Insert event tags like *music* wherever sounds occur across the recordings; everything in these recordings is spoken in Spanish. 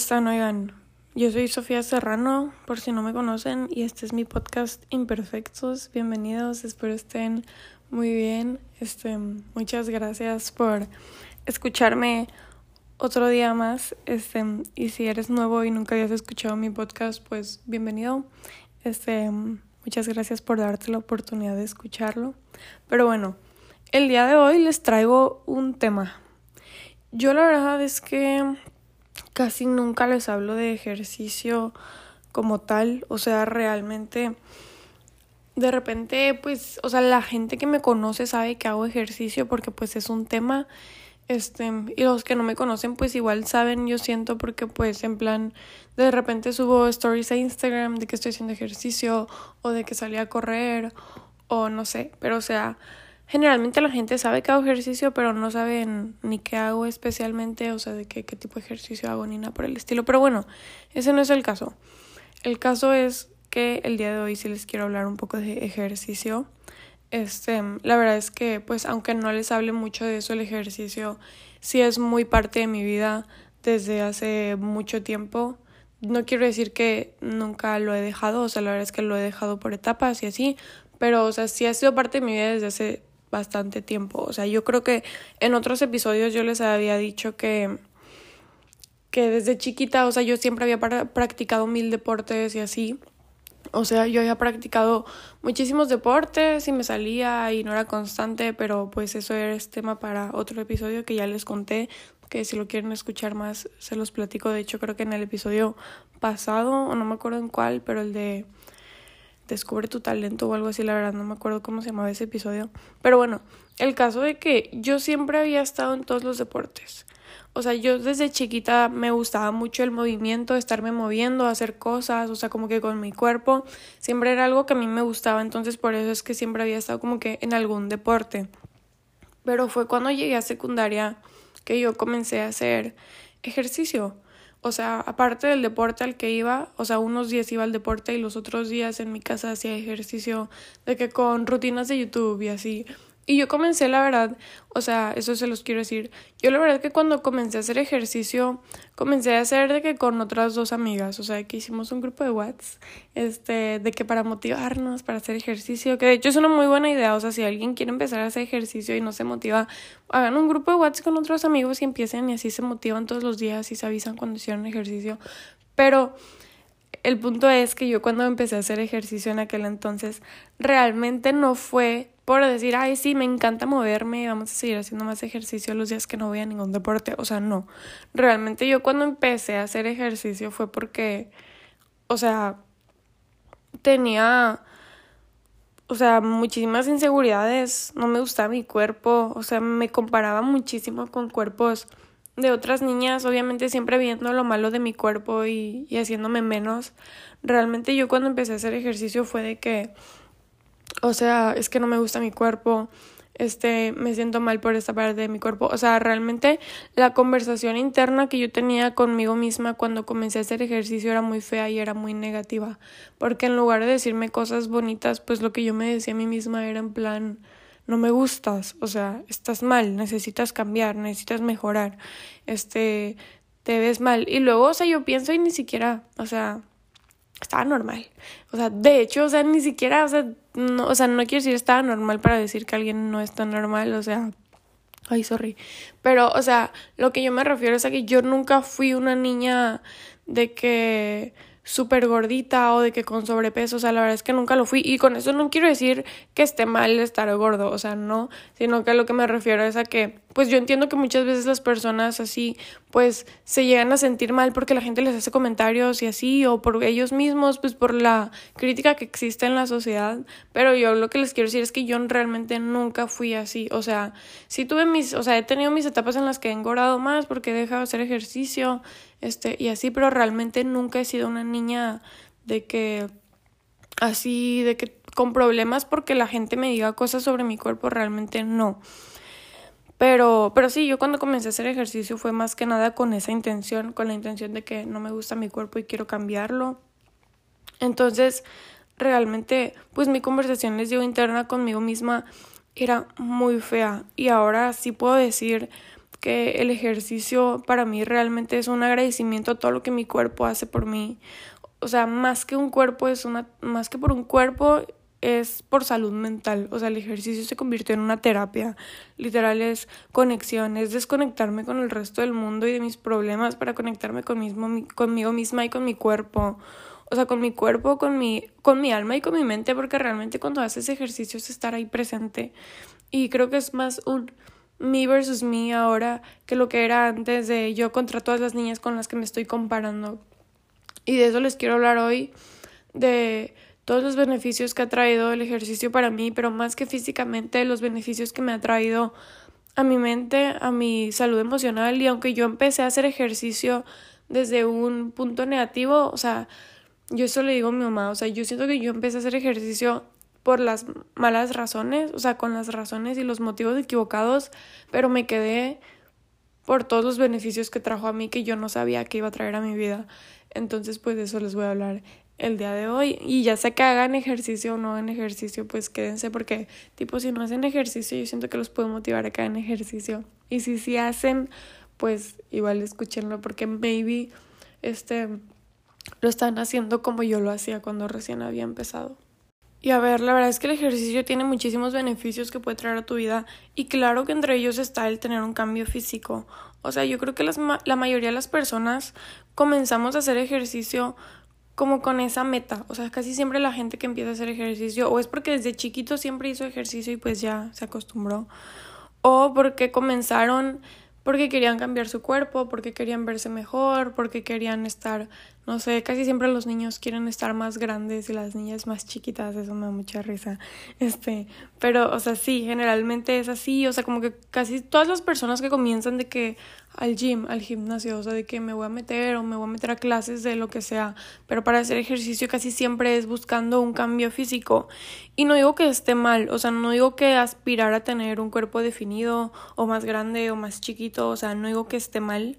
están? Oigan, yo soy Sofía Serrano, por si no me conocen, y este es mi podcast Imperfectos. Bienvenidos, espero estén muy bien. Este, muchas gracias por escucharme otro día más. Este, y si eres nuevo y nunca habías escuchado mi podcast, pues bienvenido. Este, muchas gracias por darte la oportunidad de escucharlo. Pero bueno, el día de hoy les traigo un tema. Yo la verdad es que casi nunca les hablo de ejercicio como tal, o sea, realmente de repente pues, o sea, la gente que me conoce sabe que hago ejercicio porque pues es un tema este, y los que no me conocen pues igual saben, yo siento porque pues en plan de repente subo stories a Instagram de que estoy haciendo ejercicio o de que salí a correr o no sé, pero o sea, Generalmente la gente sabe que hago ejercicio, pero no saben ni qué hago especialmente, o sea, de qué, qué tipo de ejercicio hago ni nada por el estilo. Pero bueno, ese no es el caso. El caso es que el día de hoy sí les quiero hablar un poco de ejercicio. Este, la verdad es que, pues, aunque no les hable mucho de eso, el ejercicio sí es muy parte de mi vida desde hace mucho tiempo. No quiero decir que nunca lo he dejado, o sea, la verdad es que lo he dejado por etapas y así, pero, o sea, sí ha sido parte de mi vida desde hace bastante tiempo. O sea, yo creo que en otros episodios yo les había dicho que que desde chiquita, o sea, yo siempre había practicado mil deportes y así. O sea, yo había practicado muchísimos deportes y me salía y no era constante, pero pues eso es tema para otro episodio que ya les conté, que si lo quieren escuchar más se los platico. De hecho, creo que en el episodio pasado, o no me acuerdo en cuál, pero el de Descubre tu talento o algo así, la verdad no me acuerdo cómo se llamaba ese episodio. Pero bueno, el caso de que yo siempre había estado en todos los deportes. O sea, yo desde chiquita me gustaba mucho el movimiento, estarme moviendo, hacer cosas, o sea, como que con mi cuerpo, siempre era algo que a mí me gustaba, entonces por eso es que siempre había estado como que en algún deporte. Pero fue cuando llegué a secundaria que yo comencé a hacer ejercicio. O sea, aparte del deporte al que iba, o sea, unos días iba al deporte y los otros días en mi casa hacía ejercicio de que con rutinas de YouTube y así. Y yo comencé, la verdad, o sea, eso se los quiero decir. Yo la verdad que cuando comencé a hacer ejercicio, comencé a hacer de que con otras dos amigas, o sea, que hicimos un grupo de Whats, este, de que para motivarnos, para hacer ejercicio, que de hecho es una muy buena idea, o sea, si alguien quiere empezar a hacer ejercicio y no se motiva, hagan un grupo de Whats con otros amigos y empiecen y así se motivan todos los días y se avisan cuando hicieron ejercicio. Pero el punto es que yo cuando empecé a hacer ejercicio en aquel entonces, realmente no fue por decir, ay, sí, me encanta moverme, vamos a seguir haciendo más ejercicio los días que no voy a ningún deporte. O sea, no. Realmente yo cuando empecé a hacer ejercicio fue porque, o sea, tenía, o sea, muchísimas inseguridades, no me gustaba mi cuerpo, o sea, me comparaba muchísimo con cuerpos de otras niñas, obviamente siempre viendo lo malo de mi cuerpo y, y haciéndome menos. Realmente yo cuando empecé a hacer ejercicio fue de que o sea, es que no me gusta mi cuerpo, este, me siento mal por esta parte de mi cuerpo. O sea, realmente la conversación interna que yo tenía conmigo misma cuando comencé a hacer ejercicio era muy fea y era muy negativa. Porque en lugar de decirme cosas bonitas, pues lo que yo me decía a mí misma era en plan, no me gustas, o sea, estás mal, necesitas cambiar, necesitas mejorar, este, te ves mal. Y luego, o sea, yo pienso y ni siquiera, o sea, estaba normal. O sea, de hecho, o sea, ni siquiera, o sea, no, o sea, no quiero decir estaba normal para decir que alguien no está normal, o sea, ay, sorry. Pero, o sea, lo que yo me refiero es a que yo nunca fui una niña de que súper gordita o de que con sobrepeso, o sea, la verdad es que nunca lo fui y con eso no quiero decir que esté mal estar gordo, o sea, no, sino que lo que me refiero es a que, pues yo entiendo que muchas veces las personas así, pues se llegan a sentir mal porque la gente les hace comentarios y así, o por ellos mismos, pues por la crítica que existe en la sociedad, pero yo lo que les quiero decir es que yo realmente nunca fui así, o sea, sí tuve mis, o sea, he tenido mis etapas en las que he engordado más porque he dejado de hacer ejercicio, este, y así, pero realmente nunca he sido una niña de que así, de que con problemas porque la gente me diga cosas sobre mi cuerpo, realmente no. Pero, pero sí, yo cuando comencé a hacer ejercicio fue más que nada con esa intención, con la intención de que no me gusta mi cuerpo y quiero cambiarlo. Entonces, realmente, pues mi conversación, les interna conmigo misma era muy fea. Y ahora sí puedo decir que el ejercicio para mí realmente es un agradecimiento a todo lo que mi cuerpo hace por mí. O sea, más que un cuerpo es una más que por un cuerpo es por salud mental. O sea, el ejercicio se convirtió en una terapia. Literal es conexión, es desconectarme con el resto del mundo y de mis problemas para conectarme con mismo, conmigo misma y con mi cuerpo. O sea, con mi cuerpo, con mi, con mi alma y con mi mente, porque realmente cuando haces ejercicio es estar ahí presente. Y creo que es más un me versus me ahora que lo que era antes de yo contra todas las niñas con las que me estoy comparando. Y de eso les quiero hablar hoy, de todos los beneficios que ha traído el ejercicio para mí, pero más que físicamente, los beneficios que me ha traído a mi mente, a mi salud emocional. Y aunque yo empecé a hacer ejercicio desde un punto negativo, o sea, yo eso le digo a mi mamá, o sea, yo siento que yo empecé a hacer ejercicio por las malas razones, o sea, con las razones y los motivos equivocados, pero me quedé por todos los beneficios que trajo a mí que yo no sabía que iba a traer a mi vida. Entonces, pues de eso les voy a hablar el día de hoy. Y ya sea que hagan ejercicio o no hagan ejercicio, pues quédense porque, tipo, si no hacen ejercicio, yo siento que los puedo motivar a que hagan ejercicio. Y si sí hacen, pues igual escúchenlo porque maybe este lo están haciendo como yo lo hacía cuando recién había empezado. Y a ver, la verdad es que el ejercicio tiene muchísimos beneficios que puede traer a tu vida y claro que entre ellos está el tener un cambio físico. O sea, yo creo que las la mayoría de las personas comenzamos a hacer ejercicio como con esa meta. O sea, casi siempre la gente que empieza a hacer ejercicio o es porque desde chiquito siempre hizo ejercicio y pues ya se acostumbró. O porque comenzaron porque querían cambiar su cuerpo, porque querían verse mejor, porque querían estar no sé, casi siempre los niños quieren estar más grandes y las niñas más chiquitas, eso me da mucha risa. Este, pero, o sea, sí, generalmente es así, o sea, como que casi todas las personas que comienzan de que al gym, al gimnasio, o sea, de que me voy a meter o me voy a meter a clases de lo que sea, pero para hacer ejercicio casi siempre es buscando un cambio físico. Y no digo que esté mal, o sea, no digo que aspirar a tener un cuerpo definido o más grande o más chiquito, o sea, no digo que esté mal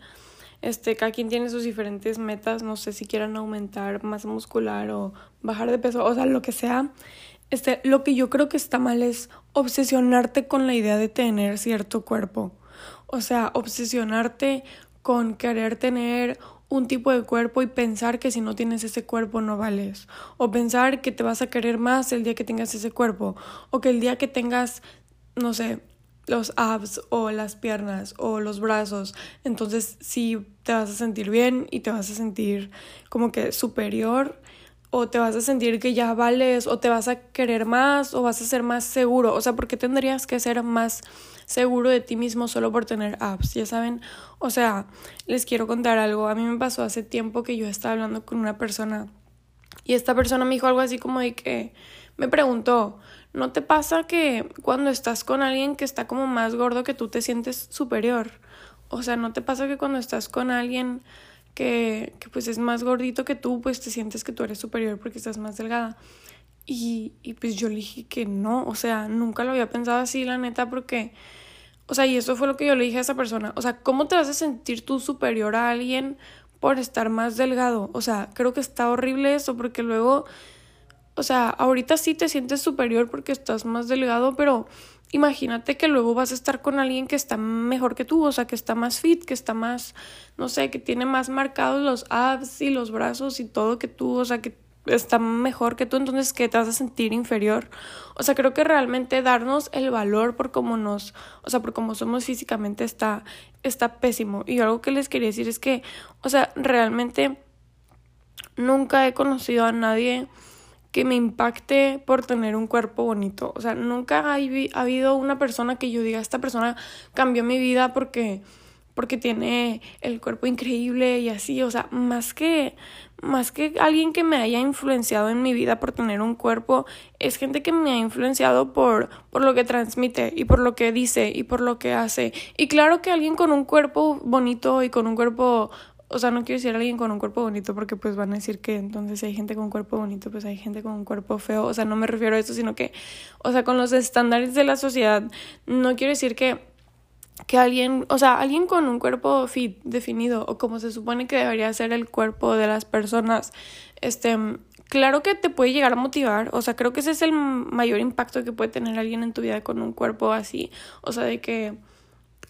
este, cada quien tiene sus diferentes metas, no sé si quieran aumentar masa muscular o bajar de peso, o sea, lo que sea. Este, lo que yo creo que está mal es obsesionarte con la idea de tener cierto cuerpo. O sea, obsesionarte con querer tener un tipo de cuerpo y pensar que si no tienes ese cuerpo no vales. O pensar que te vas a querer más el día que tengas ese cuerpo. O que el día que tengas, no sé, los abs o las piernas o los brazos. Entonces sí te vas a sentir bien y te vas a sentir como que superior o te vas a sentir que ya vales o te vas a querer más o vas a ser más seguro. O sea, ¿por qué tendrías que ser más seguro de ti mismo solo por tener abs? Ya saben, o sea, les quiero contar algo. A mí me pasó hace tiempo que yo estaba hablando con una persona y esta persona me dijo algo así como de que me preguntó, ¿No te pasa que cuando estás con alguien que está como más gordo que tú te sientes superior? O sea, ¿no te pasa que cuando estás con alguien que, que pues es más gordito que tú, pues te sientes que tú eres superior porque estás más delgada? Y, y pues yo le dije que no, o sea, nunca lo había pensado así, la neta, porque, o sea, y eso fue lo que yo le dije a esa persona, o sea, ¿cómo te vas a sentir tú superior a alguien por estar más delgado? O sea, creo que está horrible eso, porque luego o sea, ahorita sí te sientes superior porque estás más delgado, pero imagínate que luego vas a estar con alguien que está mejor que tú, o sea, que está más fit, que está más, no sé, que tiene más marcados los abs y los brazos y todo que tú, o sea, que está mejor que tú, entonces que te vas a sentir inferior. O sea, creo que realmente darnos el valor por cómo nos, o sea, por cómo somos físicamente está está pésimo. Y algo que les quería decir es que, o sea, realmente nunca he conocido a nadie que me impacte por tener un cuerpo bonito. O sea, nunca ha, ha habido una persona que yo diga, esta persona cambió mi vida porque porque tiene el cuerpo increíble y así, o sea, más que más que alguien que me haya influenciado en mi vida por tener un cuerpo, es gente que me ha influenciado por por lo que transmite y por lo que dice y por lo que hace. Y claro que alguien con un cuerpo bonito y con un cuerpo o sea, no quiero decir alguien con un cuerpo bonito porque pues van a decir que entonces hay gente con un cuerpo bonito, pues hay gente con un cuerpo feo. O sea, no me refiero a eso, sino que, o sea, con los estándares de la sociedad, no quiero decir que que alguien, o sea, alguien con un cuerpo fit definido o como se supone que debería ser el cuerpo de las personas, este, claro que te puede llegar a motivar, o sea, creo que ese es el mayor impacto que puede tener alguien en tu vida con un cuerpo así, o sea, de que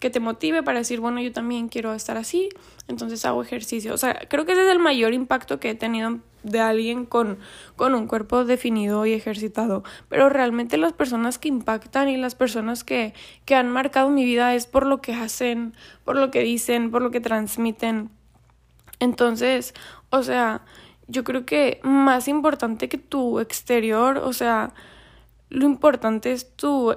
que te motive para decir, bueno, yo también quiero estar así, entonces hago ejercicio. O sea, creo que ese es el mayor impacto que he tenido de alguien con, con un cuerpo definido y ejercitado. Pero realmente las personas que impactan y las personas que, que han marcado mi vida es por lo que hacen, por lo que dicen, por lo que transmiten. Entonces, o sea, yo creo que más importante que tu exterior, o sea, lo importante es tu,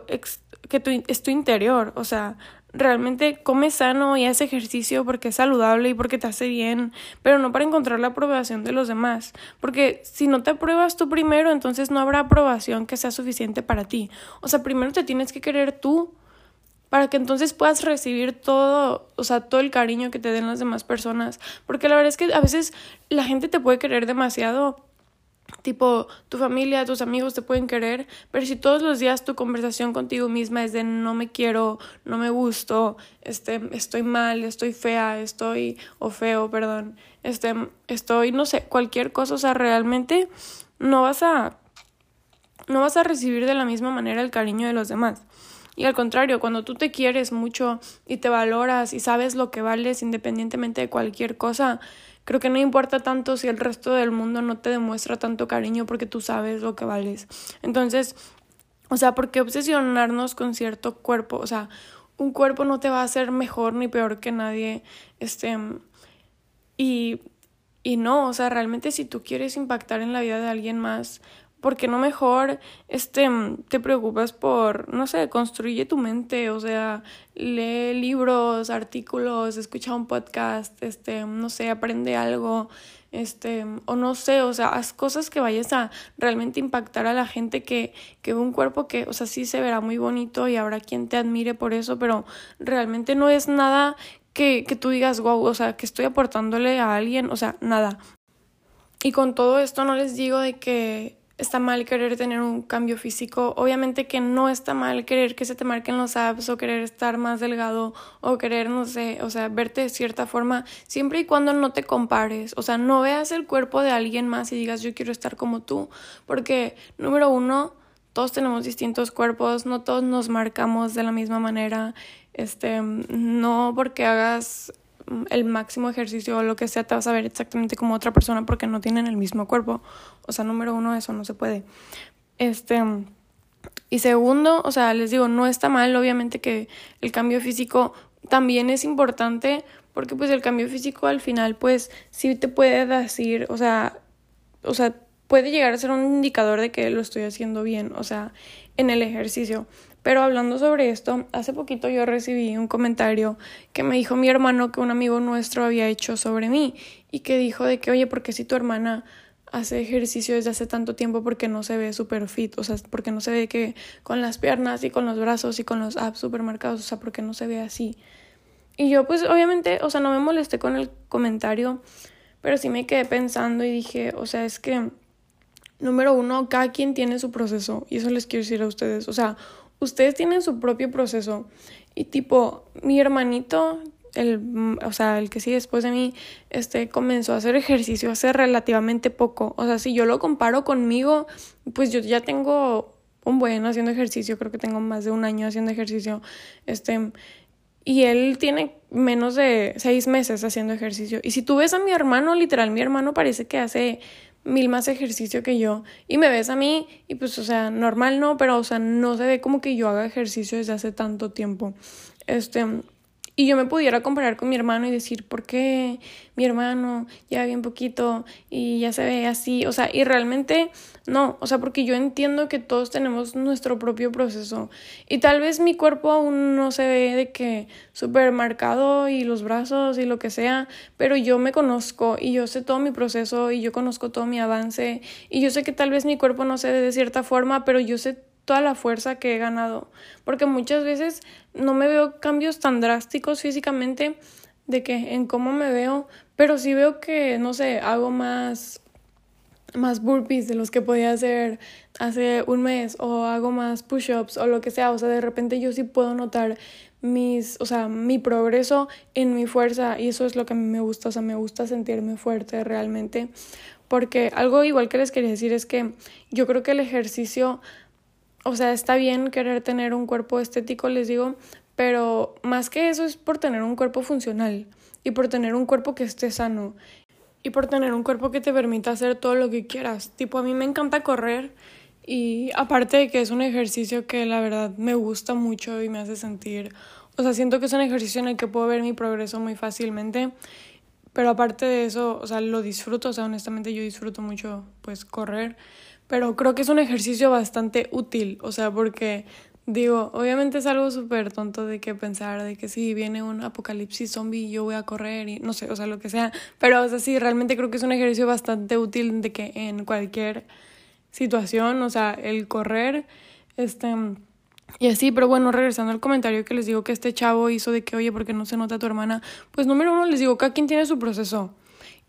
que tu, es tu interior, o sea, realmente come sano y haz ejercicio porque es saludable y porque te hace bien, pero no para encontrar la aprobación de los demás, porque si no te apruebas tú primero, entonces no habrá aprobación que sea suficiente para ti. O sea, primero te tienes que querer tú para que entonces puedas recibir todo, o sea, todo el cariño que te den las demás personas, porque la verdad es que a veces la gente te puede querer demasiado Tipo, tu familia, tus amigos te pueden querer, pero si todos los días tu conversación contigo misma es de no me quiero, no me gusto, este, estoy mal, estoy fea, estoy, o feo, perdón, este, estoy, no sé, cualquier cosa, o sea, realmente no vas a, no vas a recibir de la misma manera el cariño de los demás. Y al contrario, cuando tú te quieres mucho y te valoras y sabes lo que vales independientemente de cualquier cosa, Creo que no importa tanto si el resto del mundo no te demuestra tanto cariño porque tú sabes lo que vales. Entonces, o sea, ¿por qué obsesionarnos con cierto cuerpo? O sea, un cuerpo no te va a hacer mejor ni peor que nadie. Este. Y. Y no, o sea, realmente si tú quieres impactar en la vida de alguien más, porque no mejor este te preocupas por no sé construye tu mente o sea lee libros artículos escucha un podcast este no sé aprende algo este o no sé o sea haz cosas que vayas a realmente impactar a la gente que que un cuerpo que o sea sí se verá muy bonito y habrá quien te admire por eso pero realmente no es nada que, que tú digas, wow, o sea, que estoy aportándole a alguien, o sea, nada. Y con todo esto no les digo de que está mal querer tener un cambio físico. Obviamente que no está mal querer que se te marquen los abs o querer estar más delgado o querer, no sé, o sea, verte de cierta forma, siempre y cuando no te compares. O sea, no veas el cuerpo de alguien más y digas yo quiero estar como tú. Porque, número uno, todos tenemos distintos cuerpos, no todos nos marcamos de la misma manera. Este, no porque hagas el máximo ejercicio o lo que sea, te vas a ver exactamente como otra persona porque no tienen el mismo cuerpo. O sea, número uno, eso no se puede. Este. Y segundo, o sea, les digo, no está mal, obviamente que el cambio físico también es importante porque pues el cambio físico al final pues sí te puede decir, o sea, o sea, puede llegar a ser un indicador de que lo estoy haciendo bien, o sea, en el ejercicio. Pero hablando sobre esto, hace poquito yo recibí un comentario que me dijo mi hermano que un amigo nuestro había hecho sobre mí y que dijo de que, oye, porque si tu hermana hace ejercicio desde hace tanto tiempo porque no se ve súper fit, o sea, porque no se ve que con las piernas y con los brazos y con los abs súper marcados, o sea, porque no se ve así. Y yo pues obviamente, o sea, no me molesté con el comentario, pero sí me quedé pensando y dije, o sea, es que, número uno, cada quien tiene su proceso y eso les quiero decir a ustedes, o sea, ustedes tienen su propio proceso. Y tipo, mi hermanito, el, o sea, el que sigue después de mí, este, comenzó a hacer ejercicio hace relativamente poco. O sea, si yo lo comparo conmigo, pues yo ya tengo un buen haciendo ejercicio, creo que tengo más de un año haciendo ejercicio. Este, y él tiene menos de seis meses haciendo ejercicio. Y si tú ves a mi hermano, literal, mi hermano parece que hace mil más ejercicio que yo y me ves a mí y pues o sea, normal no, pero o sea, no se ve como que yo haga ejercicio desde hace tanto tiempo. Este, y yo me pudiera comparar con mi hermano y decir, ¿por qué mi hermano ya bien poquito y ya se ve así? O sea, y realmente no, o sea, porque yo entiendo que todos tenemos nuestro propio proceso y tal vez mi cuerpo aún no se ve de que súper marcado y los brazos y lo que sea, pero yo me conozco y yo sé todo mi proceso y yo conozco todo mi avance y yo sé que tal vez mi cuerpo no se ve de cierta forma, pero yo sé toda la fuerza que he ganado. Porque muchas veces no me veo cambios tan drásticos físicamente de que en cómo me veo, pero sí veo que, no sé, hago más más burpees de los que podía hacer hace un mes o hago más push-ups o lo que sea, o sea, de repente yo sí puedo notar mis, o sea, mi progreso en mi fuerza y eso es lo que me gusta, o sea, me gusta sentirme fuerte realmente, porque algo igual que les quería decir es que yo creo que el ejercicio o sea, está bien querer tener un cuerpo estético, les digo, pero más que eso es por tener un cuerpo funcional y por tener un cuerpo que esté sano y por tener un cuerpo que te permita hacer todo lo que quieras. Tipo, a mí me encanta correr y aparte de que es un ejercicio que la verdad me gusta mucho y me hace sentir, o sea, siento que es un ejercicio en el que puedo ver mi progreso muy fácilmente. Pero aparte de eso, o sea, lo disfruto, o sea, honestamente yo disfruto mucho pues correr, pero creo que es un ejercicio bastante útil, o sea, porque Digo, obviamente es algo súper tonto de que pensar de que si viene un apocalipsis zombie yo voy a correr y no sé, o sea, lo que sea. Pero, o sea, sí, realmente creo que es un ejercicio bastante útil de que en cualquier situación, o sea, el correr, este... Y así, pero bueno, regresando al comentario que les digo que este chavo hizo de que, oye, ¿por qué no se nota tu hermana? Pues número uno, les digo, cada quien tiene su proceso.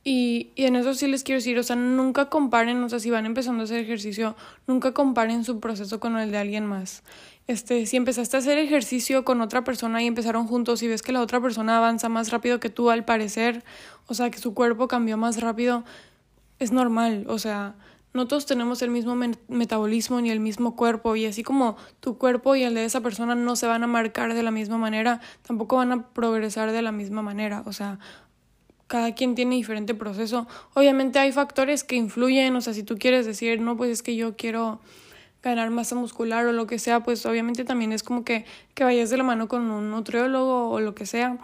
Y, y, en eso sí les quiero decir, o sea, nunca comparen, o sea, si van empezando a hacer ejercicio, nunca comparen su proceso con el de alguien más. Este, si empezaste a hacer ejercicio con otra persona y empezaron juntos y ves que la otra persona avanza más rápido que tú al parecer, o sea, que su cuerpo cambió más rápido, es normal, o sea, no todos tenemos el mismo metabolismo ni el mismo cuerpo y así como tu cuerpo y el de esa persona no se van a marcar de la misma manera, tampoco van a progresar de la misma manera, o sea, cada quien tiene diferente proceso. Obviamente hay factores que influyen, o sea, si tú quieres decir, no, pues es que yo quiero ganar masa muscular o lo que sea, pues obviamente también es como que, que vayas de la mano con un nutriólogo o lo que sea.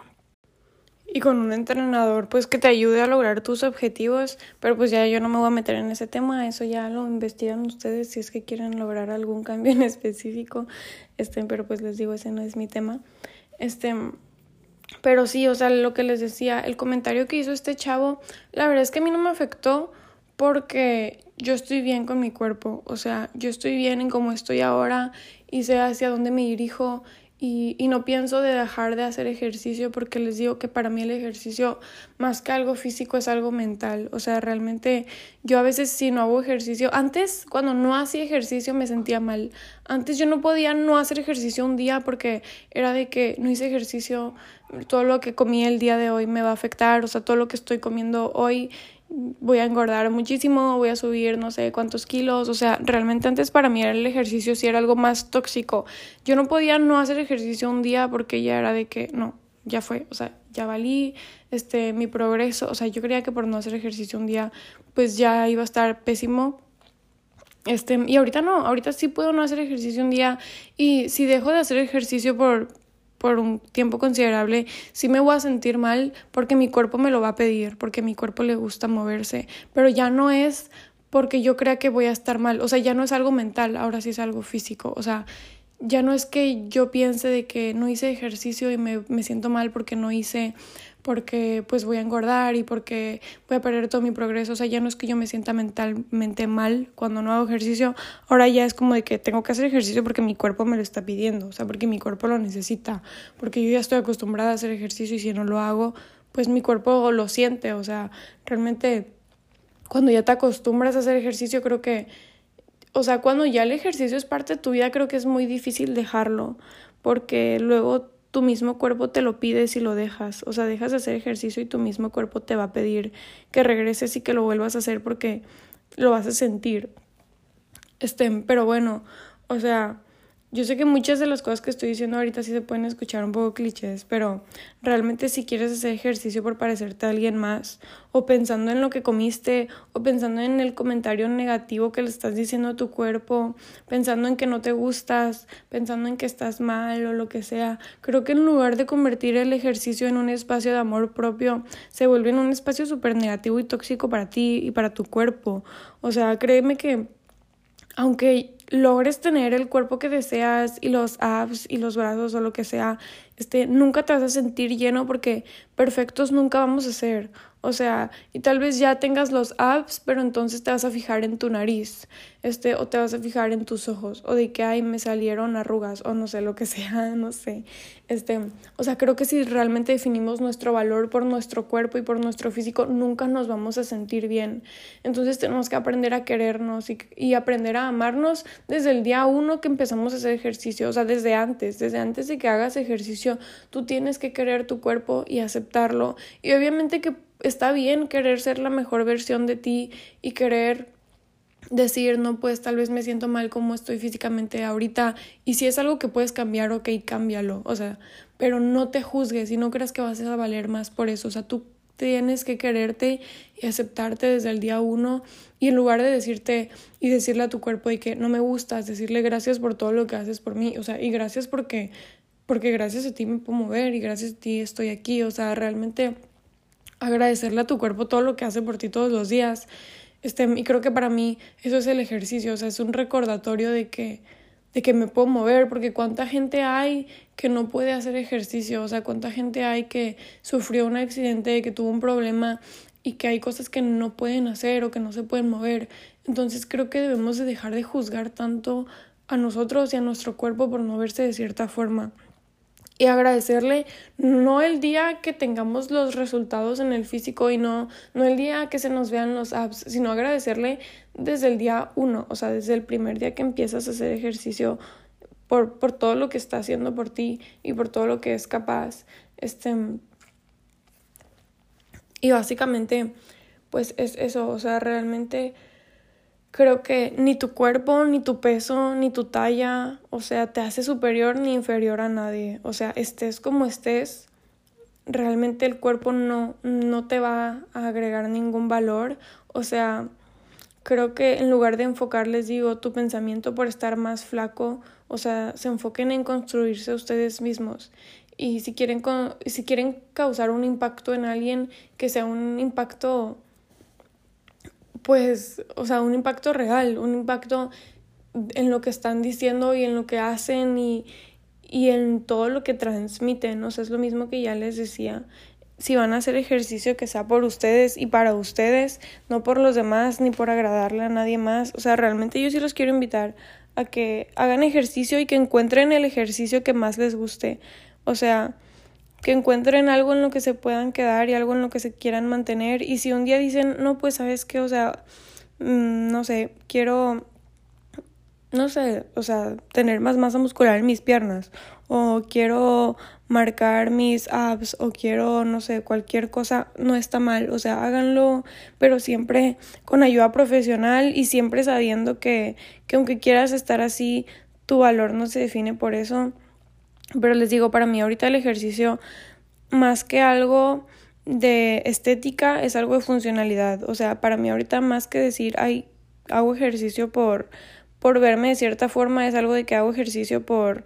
Y con un entrenador, pues que te ayude a lograr tus objetivos, pero pues ya yo no me voy a meter en ese tema, eso ya lo investigan ustedes si es que quieren lograr algún cambio en *laughs* específico, este, pero pues les digo, ese no es mi tema. Este, pero sí, o sea, lo que les decía, el comentario que hizo este chavo, la verdad es que a mí no me afectó porque yo estoy bien con mi cuerpo, o sea, yo estoy bien en cómo estoy ahora y sé hacia dónde me dirijo y, y, no pienso de dejar de hacer ejercicio porque les digo que para mí el ejercicio más que algo físico es algo mental. O sea, realmente yo a veces si no hago ejercicio, antes cuando no hacía ejercicio me sentía mal. Antes yo no podía no hacer ejercicio un día porque era de que no hice ejercicio, todo lo que comí el día de hoy me va a afectar, o sea, todo lo que estoy comiendo hoy voy a engordar muchísimo, voy a subir no sé cuántos kilos, o sea, realmente antes para mí el ejercicio sí era algo más tóxico. Yo no podía no hacer ejercicio un día porque ya era de que no, ya fue, o sea, ya valí este mi progreso, o sea, yo creía que por no hacer ejercicio un día pues ya iba a estar pésimo. Este, y ahorita no, ahorita sí puedo no hacer ejercicio un día y si dejo de hacer ejercicio por por un tiempo considerable, sí me voy a sentir mal porque mi cuerpo me lo va a pedir, porque mi cuerpo le gusta moverse, pero ya no es porque yo crea que voy a estar mal, o sea, ya no es algo mental, ahora sí es algo físico, o sea, ya no es que yo piense de que no hice ejercicio y me, me siento mal porque no hice porque pues voy a engordar y porque voy a perder todo mi progreso. O sea, ya no es que yo me sienta mentalmente mal cuando no hago ejercicio, ahora ya es como de que tengo que hacer ejercicio porque mi cuerpo me lo está pidiendo, o sea, porque mi cuerpo lo necesita, porque yo ya estoy acostumbrada a hacer ejercicio y si no lo hago, pues mi cuerpo lo siente, o sea, realmente cuando ya te acostumbras a hacer ejercicio creo que, o sea, cuando ya el ejercicio es parte de tu vida creo que es muy difícil dejarlo, porque luego tu mismo cuerpo te lo pide si lo dejas. O sea, dejas de hacer ejercicio y tu mismo cuerpo te va a pedir que regreses y que lo vuelvas a hacer porque lo vas a sentir. Este, pero bueno, o sea, yo sé que muchas de las cosas que estoy diciendo ahorita sí se pueden escuchar un poco clichés, pero realmente si quieres hacer ejercicio por parecerte a alguien más, o pensando en lo que comiste, o pensando en el comentario negativo que le estás diciendo a tu cuerpo, pensando en que no te gustas, pensando en que estás mal o lo que sea, creo que en lugar de convertir el ejercicio en un espacio de amor propio, se vuelve en un espacio súper negativo y tóxico para ti y para tu cuerpo. O sea, créeme que aunque logres tener el cuerpo que deseas y los abs y los brazos o lo que sea, este, nunca te vas a sentir lleno porque perfectos nunca vamos a ser. O sea, y tal vez ya tengas los abs, pero entonces te vas a fijar en tu nariz, este, o te vas a fijar en tus ojos, o de que, ay, me salieron arrugas, o no sé, lo que *laughs* sea, no sé. Este, o sea, creo que si realmente definimos nuestro valor por nuestro cuerpo y por nuestro físico, nunca nos vamos a sentir bien. Entonces tenemos que aprender a querernos y, y aprender a amarnos desde el día uno que empezamos a hacer ejercicio, o sea, desde antes, desde antes de que hagas ejercicio, tú tienes que querer tu cuerpo y aceptarlo. Y obviamente que está bien querer ser la mejor versión de ti y querer decir, no, pues tal vez me siento mal como estoy físicamente ahorita. Y si es algo que puedes cambiar, ok, cámbialo. O sea, pero no te juzgues y no creas que vas a valer más por eso. O sea, tú tienes que quererte y aceptarte desde el día uno y en lugar de decirte y decirle a tu cuerpo de que no me gustas, decirle gracias por todo lo que haces por mí, o sea, y gracias porque porque gracias a ti me puedo mover y gracias a ti estoy aquí, o sea, realmente agradecerle a tu cuerpo todo lo que hace por ti todos los días. Este, y creo que para mí eso es el ejercicio, o sea, es un recordatorio de que de que me puedo mover, porque cuánta gente hay que no puede hacer ejercicio, o sea, cuánta gente hay que sufrió un accidente, que tuvo un problema y que hay cosas que no pueden hacer o que no se pueden mover. Entonces creo que debemos de dejar de juzgar tanto a nosotros y a nuestro cuerpo por moverse de cierta forma y agradecerle no el día que tengamos los resultados en el físico y no, no el día que se nos vean los apps, sino agradecerle desde el día uno, o sea, desde el primer día que empiezas a hacer ejercicio por, por todo lo que está haciendo por ti y por todo lo que es capaz. Este, y básicamente, pues es eso, o sea, realmente creo que ni tu cuerpo, ni tu peso, ni tu talla, o sea, te hace superior ni inferior a nadie. O sea, estés como estés, realmente el cuerpo no, no te va a agregar ningún valor. O sea, creo que en lugar de enfocarles, digo, tu pensamiento por estar más flaco, o sea, se enfoquen en construirse ustedes mismos. Y si quieren, si quieren causar un impacto en alguien, que sea un impacto pues, o sea, un impacto real, un impacto en lo que están diciendo y en lo que hacen y, y en todo lo que transmiten. O sea, es lo mismo que ya les decía. Si van a hacer ejercicio, que sea por ustedes y para ustedes, no por los demás ni por agradarle a nadie más. O sea, realmente yo sí los quiero invitar a que hagan ejercicio y que encuentren el ejercicio que más les guste. O sea, que encuentren algo en lo que se puedan quedar y algo en lo que se quieran mantener. Y si un día dicen, no, pues sabes qué, o sea, mm, no sé, quiero, no sé, o sea, tener más masa muscular en mis piernas, o quiero marcar mis abs, o quiero, no sé, cualquier cosa, no está mal, o sea, háganlo, pero siempre con ayuda profesional y siempre sabiendo que, que aunque quieras estar así, tu valor no se define por eso pero les digo, para mí ahorita el ejercicio, más que algo de estética, es algo de funcionalidad. O sea, para mí ahorita más que decir, ay, hago ejercicio por, por verme de cierta forma, es algo de que hago ejercicio por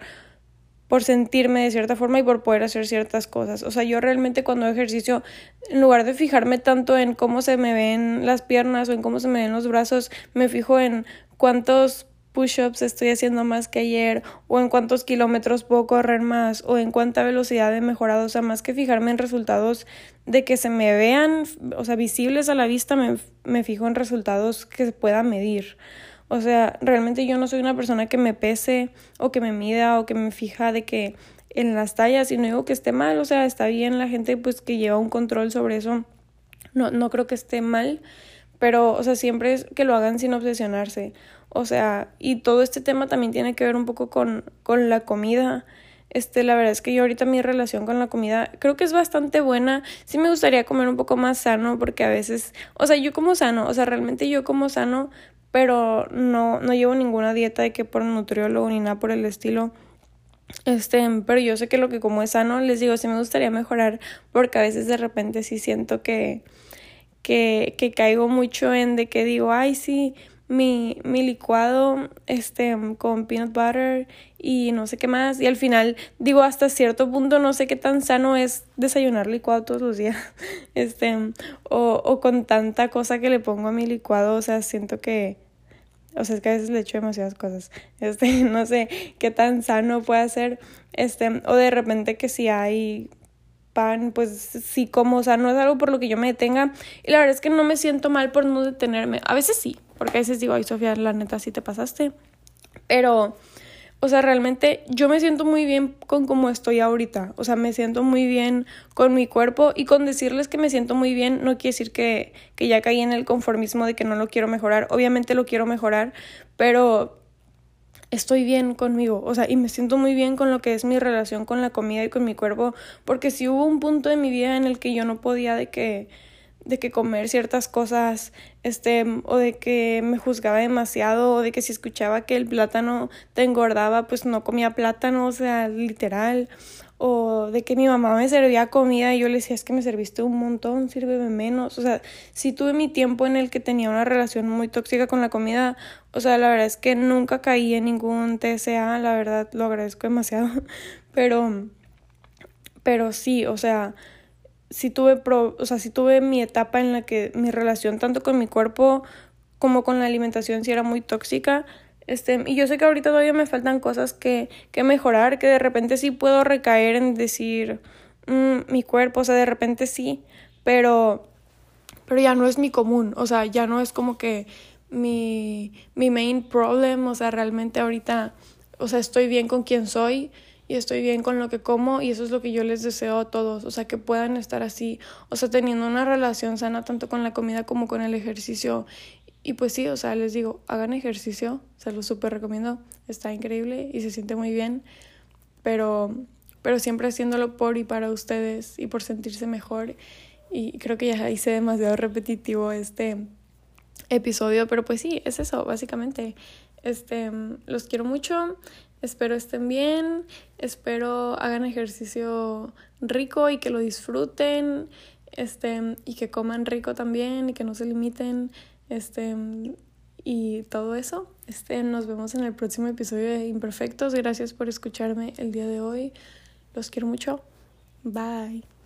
por sentirme de cierta forma y por poder hacer ciertas cosas. O sea, yo realmente cuando hago ejercicio, en lugar de fijarme tanto en cómo se me ven las piernas o en cómo se me ven los brazos, me fijo en cuántos push-ups estoy haciendo más que ayer, o en cuántos kilómetros puedo correr más, o en cuánta velocidad he mejorado. O sea, más que fijarme en resultados de que se me vean, o sea, visibles a la vista, me, me fijo en resultados que se pueda medir. O sea, realmente yo no soy una persona que me pese o que me mida o que me fija de que en las tallas y no digo que esté mal, o sea, está bien la gente pues que lleva un control sobre eso. No, no creo que esté mal, pero, o sea, siempre es que lo hagan sin obsesionarse. O sea, y todo este tema también tiene que ver un poco con, con la comida. Este, la verdad es que yo ahorita mi relación con la comida creo que es bastante buena. Sí me gustaría comer un poco más sano porque a veces, o sea, yo como sano, o sea, realmente yo como sano, pero no, no llevo ninguna dieta de que por nutriólogo ni nada por el estilo. Este, pero yo sé que lo que como es sano, les digo, sí me gustaría mejorar porque a veces de repente sí siento que, que, que caigo mucho en de que digo, ay, sí, mi, mi licuado este con peanut butter y no sé qué más y al final digo hasta cierto punto no sé qué tan sano es desayunar licuado todos los días *laughs* este o, o con tanta cosa que le pongo a mi licuado o sea siento que o sea es que a veces le echo demasiadas cosas *laughs* este no sé qué tan sano puede ser este o de repente que si hay pan, pues sí como, o sea, no es algo por lo que yo me detenga. Y la verdad es que no me siento mal por no detenerme. A veces sí, porque a veces digo, ay Sofía, la neta sí te pasaste. Pero, o sea, realmente yo me siento muy bien con cómo estoy ahorita. O sea, me siento muy bien con mi cuerpo y con decirles que me siento muy bien no quiere decir que, que ya caí en el conformismo de que no lo quiero mejorar. Obviamente lo quiero mejorar, pero estoy bien conmigo, o sea, y me siento muy bien con lo que es mi relación con la comida y con mi cuerpo, porque si hubo un punto de mi vida en el que yo no podía de que de que comer ciertas cosas, este, o de que me juzgaba demasiado, o de que si escuchaba que el plátano te engordaba, pues no comía plátano, o sea, literal, o de que mi mamá me servía comida y yo le decía, es que me serviste un montón, sírveme menos, o sea, si tuve mi tiempo en el que tenía una relación muy tóxica con la comida, o sea, la verdad es que nunca caí en ningún TSA, la verdad lo agradezco demasiado, *laughs* pero, pero sí, o sea, sí tuve, pro, o sea, sí tuve mi etapa en la que mi relación tanto con mi cuerpo como con la alimentación sí era muy tóxica. Este, y yo sé que ahorita todavía me faltan cosas que, que mejorar, que de repente sí puedo recaer en decir mm, mi cuerpo, o sea, de repente sí, pero, pero ya no es mi común, o sea, ya no es como que mi, mi main problem, o sea, realmente ahorita, o sea, estoy bien con quien soy, y estoy bien con lo que como y eso es lo que yo les deseo a todos, o sea, que puedan estar así, o sea, teniendo una relación sana tanto con la comida como con el ejercicio. Y pues sí, o sea, les digo, hagan ejercicio, se lo súper recomiendo, está increíble y se siente muy bien, pero, pero siempre haciéndolo por y para ustedes y por sentirse mejor. Y creo que ya hice demasiado repetitivo este episodio, pero pues sí, es eso, básicamente. Este, los quiero mucho. Espero estén bien, espero hagan ejercicio rico y que lo disfruten, este, y que coman rico también y que no se limiten, este, y todo eso. Este, nos vemos en el próximo episodio de Imperfectos. Gracias por escucharme el día de hoy. Los quiero mucho. Bye.